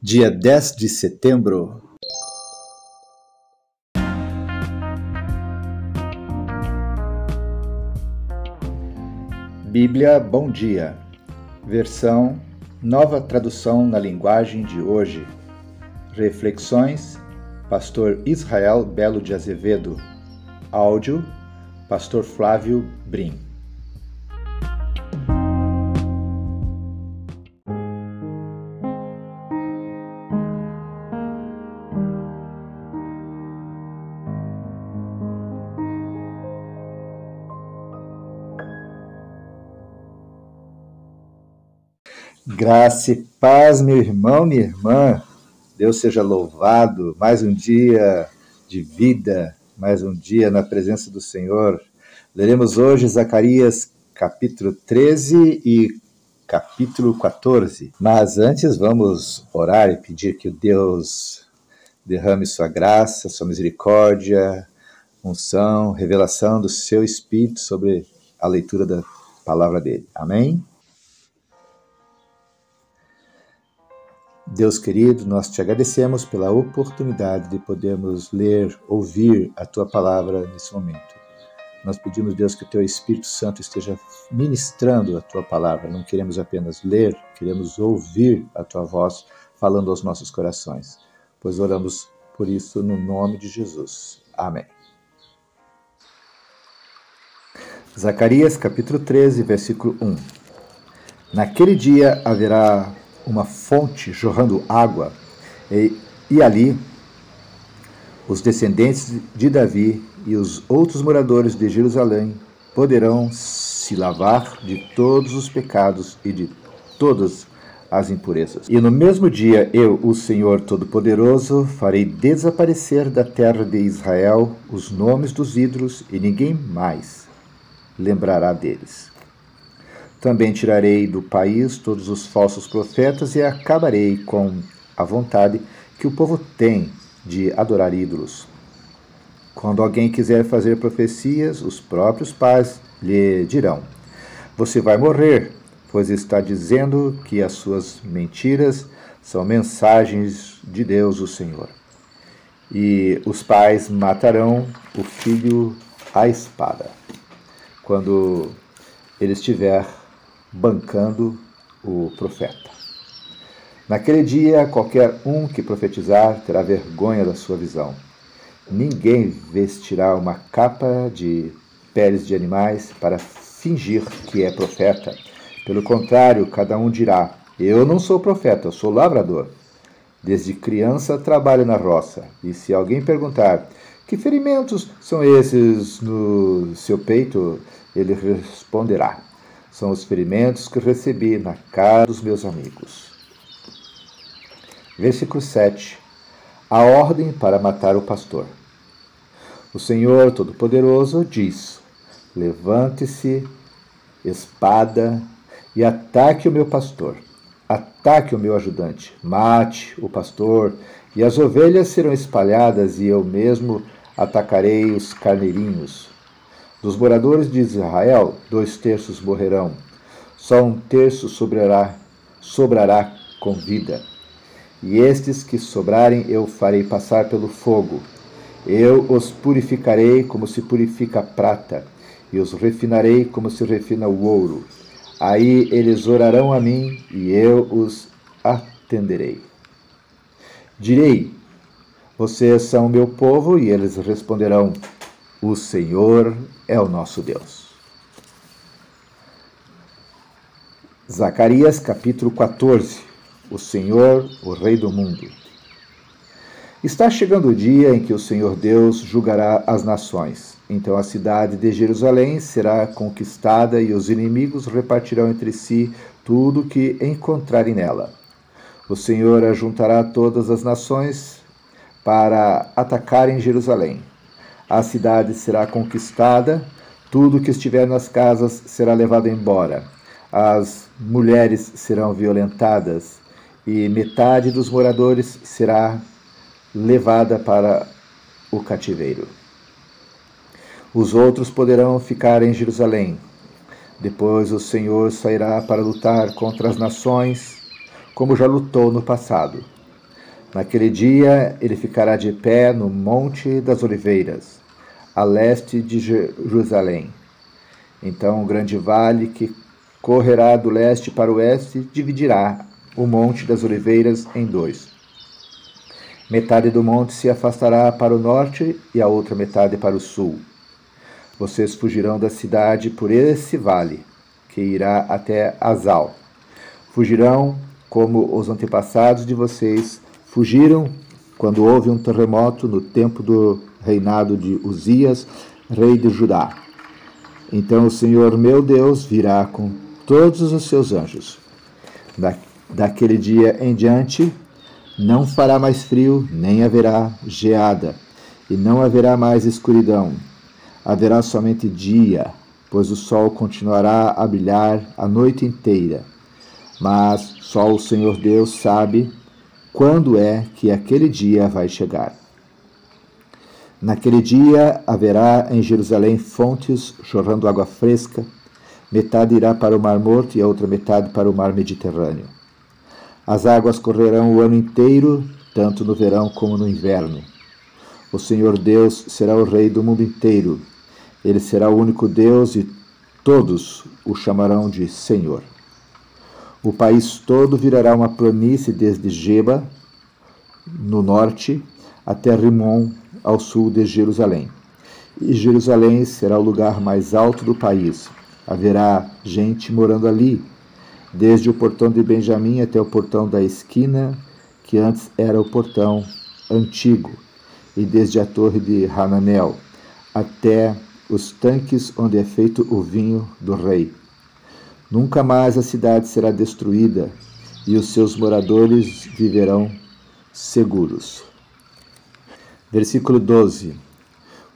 dia 10 de setembro. Bíblia Bom Dia, versão Nova Tradução na Linguagem de Hoje. Reflexões, Pastor Israel Belo de Azevedo. Áudio, Pastor Flávio Brim. Graça e paz, meu irmão, minha irmã. Deus seja louvado. Mais um dia de vida, mais um dia na presença do Senhor. Leremos hoje Zacarias capítulo 13 e capítulo 14. Mas antes vamos orar e pedir que Deus derrame sua graça, sua misericórdia, unção, revelação do seu Espírito sobre a leitura da palavra dele. Amém? Deus querido, nós te agradecemos pela oportunidade de podermos ler, ouvir a tua palavra nesse momento. Nós pedimos, Deus, que o teu Espírito Santo esteja ministrando a tua palavra. Não queremos apenas ler, queremos ouvir a tua voz falando aos nossos corações. Pois oramos por isso no nome de Jesus. Amém. Zacarias capítulo 13, versículo 1. Naquele dia haverá uma fonte jorrando água, e, e ali os descendentes de Davi e os outros moradores de Jerusalém poderão se lavar de todos os pecados e de todas as impurezas. E no mesmo dia eu, o Senhor Todo-Poderoso, farei desaparecer da terra de Israel os nomes dos ídolos e ninguém mais lembrará deles. Também tirarei do país todos os falsos profetas e acabarei com a vontade que o povo tem de adorar ídolos. Quando alguém quiser fazer profecias, os próprios pais lhe dirão: Você vai morrer, pois está dizendo que as suas mentiras são mensagens de Deus, o Senhor. E os pais matarão o filho à espada, quando ele estiver bancando o profeta. Naquele dia, qualquer um que profetizar terá vergonha da sua visão. Ninguém vestirá uma capa de peles de animais para fingir que é profeta. Pelo contrário, cada um dirá: Eu não sou profeta, eu sou lavrador. Desde criança trabalho na roça. E se alguém perguntar: Que ferimentos são esses no seu peito? Ele responderá: são os ferimentos que recebi na casa dos meus amigos. Versículo 7. A ordem para matar o pastor. O Senhor Todo-Poderoso diz: Levante-se, espada, e ataque o meu pastor. Ataque o meu ajudante. Mate o pastor, e as ovelhas serão espalhadas, e eu mesmo atacarei os carneirinhos. Dos moradores de Israel, dois terços morrerão, só um terço sobrará, sobrará com vida. E estes que sobrarem eu farei passar pelo fogo. Eu os purificarei como se purifica a prata, e os refinarei como se refina o ouro. Aí eles orarão a mim, e eu os atenderei. Direi: Vocês são meu povo, e eles responderão: o Senhor é o nosso Deus. Zacarias capítulo 14 O Senhor, o Rei do mundo. Está chegando o dia em que o Senhor Deus julgará as nações. Então a cidade de Jerusalém será conquistada e os inimigos repartirão entre si tudo o que encontrarem nela. O Senhor ajuntará todas as nações para atacarem Jerusalém a cidade será conquistada, tudo que estiver nas casas será levado embora, as mulheres serão violentadas e metade dos moradores será levada para o cativeiro. Os outros poderão ficar em Jerusalém. Depois o Senhor sairá para lutar contra as nações, como já lutou no passado. Naquele dia ele ficará de pé no Monte das Oliveiras, a leste de Jerusalém. Então o grande vale que correrá do leste para o oeste dividirá o Monte das Oliveiras em dois. Metade do monte se afastará para o norte e a outra metade para o sul. Vocês fugirão da cidade por esse vale, que irá até Azal. Fugirão como os antepassados de vocês fugiram quando houve um terremoto no tempo do reinado de Uzias, rei de Judá. Então o Senhor meu Deus virá com todos os seus anjos. Da, daquele dia em diante, não fará mais frio, nem haverá geada, e não haverá mais escuridão haverá somente dia, pois o sol continuará a brilhar a noite inteira. Mas só o Senhor Deus sabe quando é que aquele dia vai chegar. Naquele dia haverá em Jerusalém fontes jorrando água fresca, metade irá para o Mar Morto e a outra metade para o Mar Mediterrâneo. As águas correrão o ano inteiro, tanto no verão como no inverno. O Senhor Deus será o Rei do mundo inteiro ele será o único Deus e todos o chamarão de Senhor. O país todo virará uma planície desde Geba, no norte, até Rimon, ao sul de Jerusalém. E Jerusalém será o lugar mais alto do país. Haverá gente morando ali, desde o portão de Benjamim até o portão da esquina, que antes era o portão antigo, e desde a torre de Hananel até os tanques onde é feito o vinho do rei. Nunca mais a cidade será destruída e os seus moradores viverão seguros. Versículo 12: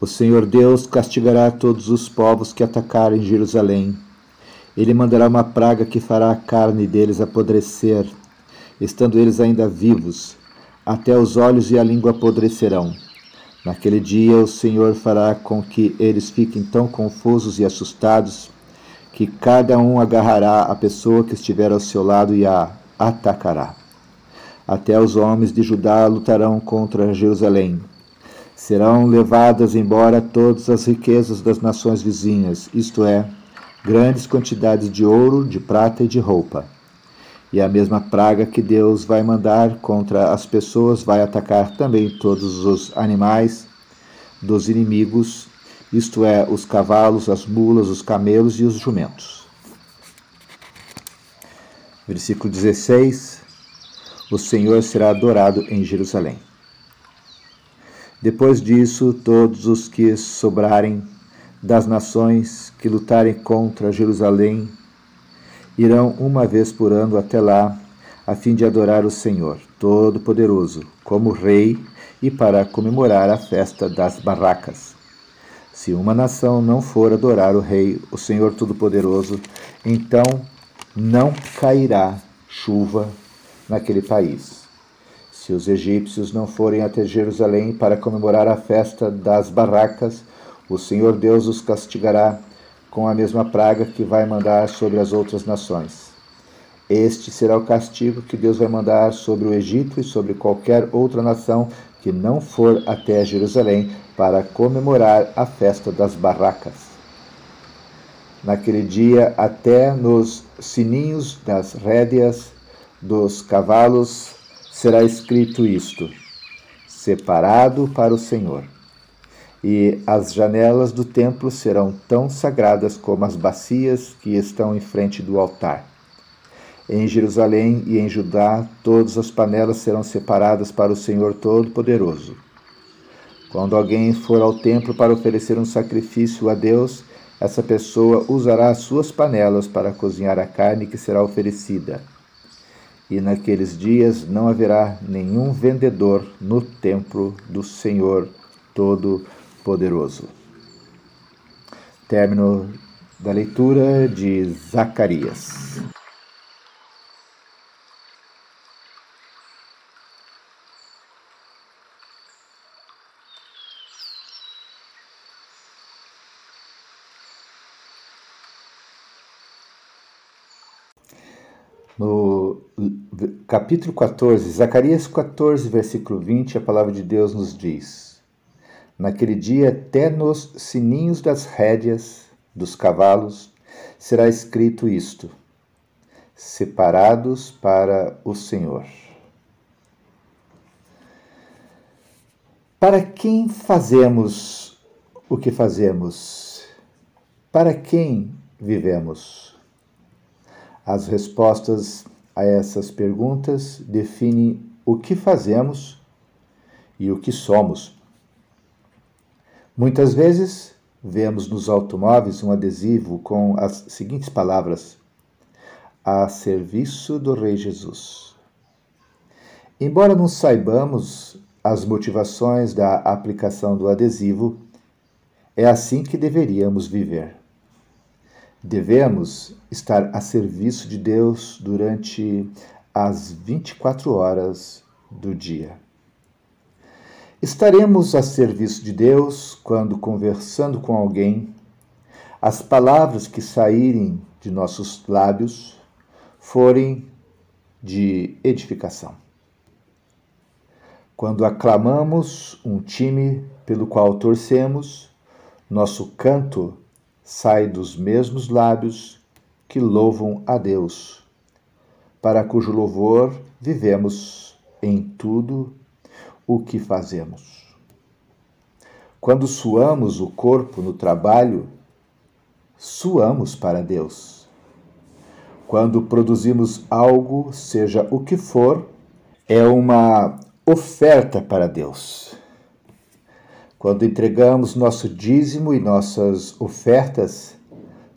O Senhor Deus castigará todos os povos que atacarem Jerusalém. Ele mandará uma praga que fará a carne deles apodrecer, estando eles ainda vivos, até os olhos e a língua apodrecerão. Naquele dia o Senhor fará com que eles fiquem tão confusos e assustados que cada um agarrará a pessoa que estiver ao seu lado e a atacará. Até os homens de Judá lutarão contra Jerusalém. Serão levadas embora todas as riquezas das nações vizinhas, isto é, grandes quantidades de ouro, de prata e de roupa. E a mesma praga que Deus vai mandar contra as pessoas vai atacar também todos os animais dos inimigos, isto é, os cavalos, as mulas, os camelos e os jumentos. Versículo 16: O Senhor será adorado em Jerusalém. Depois disso, todos os que sobrarem das nações que lutarem contra Jerusalém irão uma vez por ano até lá, a fim de adorar o Senhor Todo-Poderoso como Rei e para comemorar a festa das barracas. Se uma nação não for adorar o Rei, o Senhor Todo-Poderoso, então não cairá chuva naquele país. Se os egípcios não forem até Jerusalém para comemorar a festa das barracas, o Senhor Deus os castigará com a mesma praga que vai mandar sobre as outras nações. Este será o castigo que Deus vai mandar sobre o Egito e sobre qualquer outra nação que não for até Jerusalém para comemorar a festa das barracas. Naquele dia, até nos sininhos das rédeas dos cavalos será escrito isto: Separado para o Senhor e as janelas do templo serão tão sagradas como as bacias que estão em frente do altar. Em Jerusalém e em Judá, todas as panelas serão separadas para o Senhor Todo-Poderoso. Quando alguém for ao templo para oferecer um sacrifício a Deus, essa pessoa usará as suas panelas para cozinhar a carne que será oferecida. E naqueles dias não haverá nenhum vendedor no templo do Senhor Todo-Poderoso poderoso. Término da leitura de Zacarias. No capítulo 14, Zacarias 14, versículo 20, a palavra de Deus nos diz: Naquele dia, até nos sininhos das rédeas dos cavalos será escrito isto: separados para o Senhor. Para quem fazemos o que fazemos? Para quem vivemos? As respostas a essas perguntas definem o que fazemos e o que somos. Muitas vezes vemos nos automóveis um adesivo com as seguintes palavras: A serviço do Rei Jesus. Embora não saibamos as motivações da aplicação do adesivo, é assim que deveríamos viver. Devemos estar a serviço de Deus durante as 24 horas do dia. Estaremos a serviço de Deus quando, conversando com alguém, as palavras que saírem de nossos lábios forem de edificação. Quando aclamamos um time pelo qual torcemos, nosso canto sai dos mesmos lábios que louvam a Deus, para cujo louvor vivemos em tudo o que fazemos. Quando suamos o corpo no trabalho, suamos para Deus. Quando produzimos algo, seja o que for, é uma oferta para Deus. Quando entregamos nosso dízimo e nossas ofertas,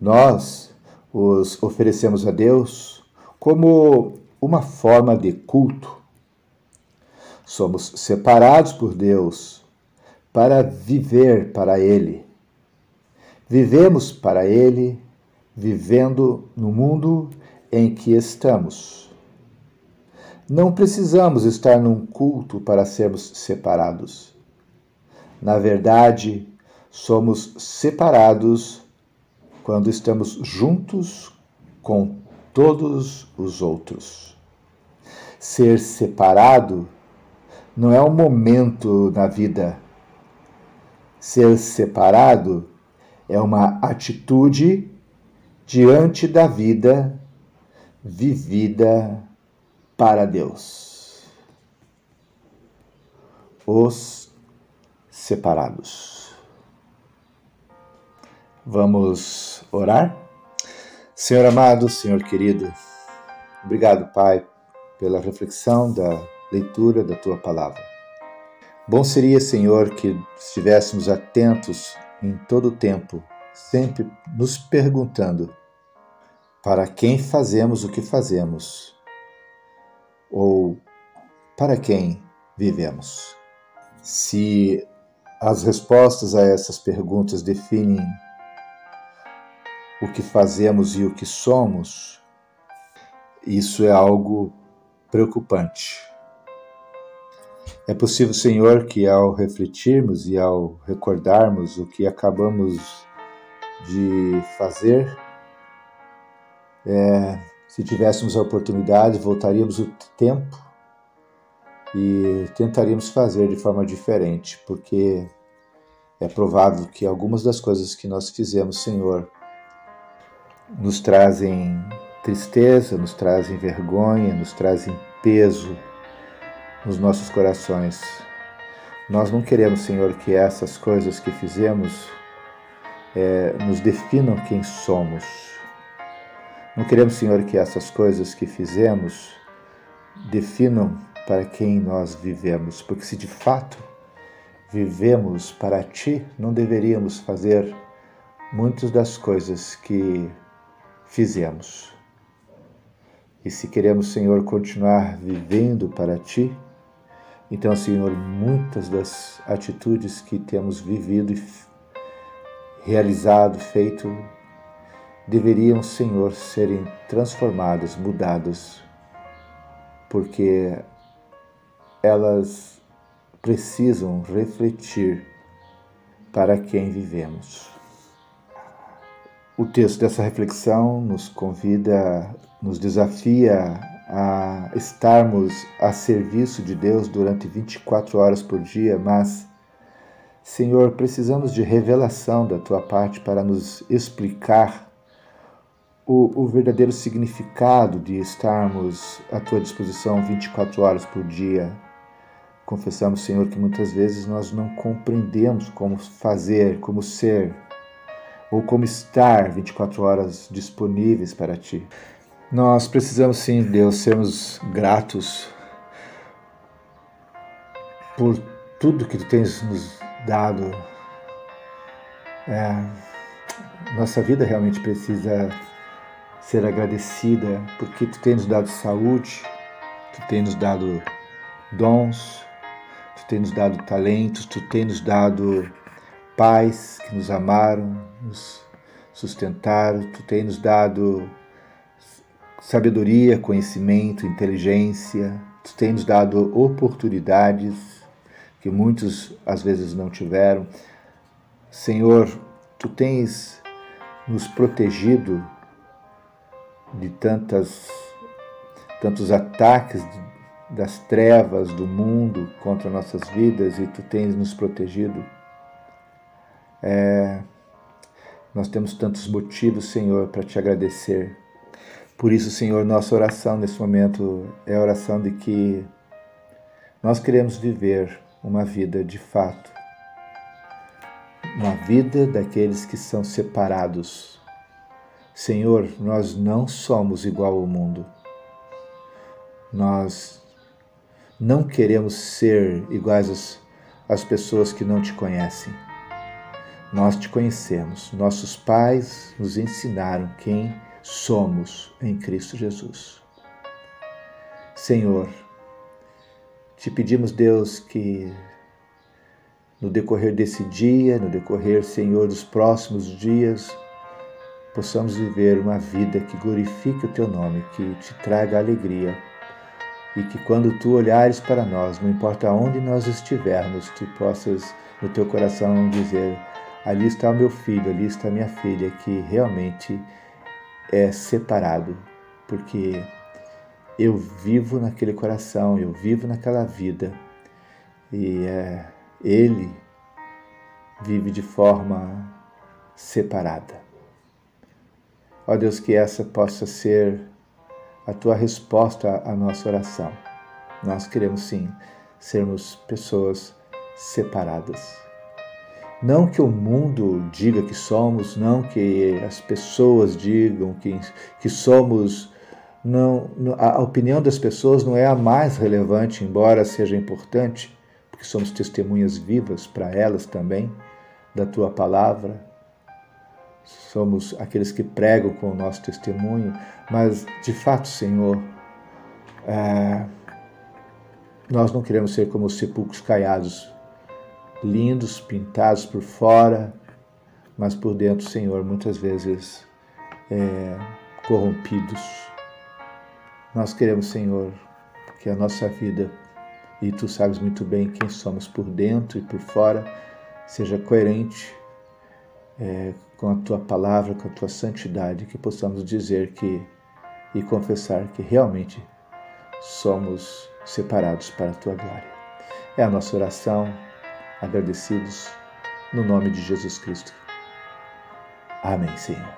nós os oferecemos a Deus como uma forma de culto. Somos separados por Deus para viver para Ele. Vivemos para Ele, vivendo no mundo em que estamos. Não precisamos estar num culto para sermos separados. Na verdade, somos separados quando estamos juntos com todos os outros. Ser separado não é um momento na vida. Ser separado é uma atitude diante da vida vivida para Deus. Os separados. Vamos orar? Senhor amado, Senhor querido, obrigado, Pai, pela reflexão da leitura da tua palavra. Bom seria, Senhor, que estivéssemos atentos em todo o tempo, sempre nos perguntando para quem fazemos o que fazemos ou para quem vivemos. Se as respostas a essas perguntas definem o que fazemos e o que somos, isso é algo preocupante. É possível, Senhor, que ao refletirmos e ao recordarmos o que acabamos de fazer, é, se tivéssemos a oportunidade, voltaríamos o tempo e tentaríamos fazer de forma diferente, porque é provável que algumas das coisas que nós fizemos, Senhor, nos trazem tristeza, nos trazem vergonha, nos trazem peso nos nossos corações. Nós não queremos, Senhor, que essas coisas que fizemos é, nos definam quem somos. Não queremos, Senhor, que essas coisas que fizemos definam para quem nós vivemos, porque se de fato vivemos para Ti, não deveríamos fazer muitas das coisas que fizemos. E se queremos, Senhor, continuar vivendo para Ti, então, Senhor, muitas das atitudes que temos vivido e realizado, feito, deveriam, Senhor, serem transformadas, mudadas, porque elas precisam refletir para quem vivemos. O texto dessa reflexão nos convida, nos desafia a estarmos a serviço de Deus durante 24 horas por dia, mas, Senhor, precisamos de revelação da tua parte para nos explicar o, o verdadeiro significado de estarmos à tua disposição 24 horas por dia. Confessamos, Senhor, que muitas vezes nós não compreendemos como fazer, como ser, ou como estar 24 horas disponíveis para Ti. Nós precisamos sim, Deus, sermos gratos por tudo que Tu tens nos dado. É, nossa vida realmente precisa ser agradecida porque Tu tens nos dado saúde, Tu tens nos dado dons, Tens nos dado talentos, Tu tens nos dado pais que nos amaram, nos sustentaram, Tu tens nos dado sabedoria, conhecimento, inteligência. Tu tens nos dado oportunidades que muitos às vezes não tiveram. Senhor, tu tens nos protegido de tantas tantos ataques das trevas do mundo contra nossas vidas e tu tens nos protegido. É, nós temos tantos motivos, Senhor, para te agradecer por isso, Senhor, nossa oração nesse momento é a oração de que nós queremos viver uma vida de fato, uma vida daqueles que são separados. Senhor, nós não somos igual ao mundo. Nós não queremos ser iguais às, pessoas que não te conhecem. Nós te conhecemos. Nossos pais nos ensinaram quem somos em Cristo Jesus. Senhor, te pedimos, Deus, que no decorrer desse dia, no decorrer, Senhor, dos próximos dias, possamos viver uma vida que glorifique o teu nome, que te traga alegria e que quando tu olhares para nós, não importa onde nós estivermos, tu possas no teu coração dizer: ali está o meu filho, ali está a minha filha, que realmente é separado, porque eu vivo naquele coração, eu vivo naquela vida e é, ele vive de forma separada. Ó Deus, que essa possa ser a tua resposta à nossa oração. Nós queremos sim sermos pessoas separadas. Não que o mundo diga que somos, não que as pessoas digam que, que somos. Não, a opinião das pessoas não é a mais relevante, embora seja importante, porque somos testemunhas vivas para elas também da tua palavra. Somos aqueles que pregam com o nosso testemunho, mas de fato, Senhor, é, nós não queremos ser como os sepulcros caiados lindos, pintados por fora, mas por dentro, Senhor, muitas vezes é, corrompidos. Nós queremos, Senhor, que a nossa vida, e tu sabes muito bem quem somos por dentro e por fora, seja coerente é, com a tua palavra, com a tua santidade, que possamos dizer que e confessar que realmente somos separados para a tua glória. É a nossa oração agradecidos no nome de Jesus Cristo. Amém, Senhor.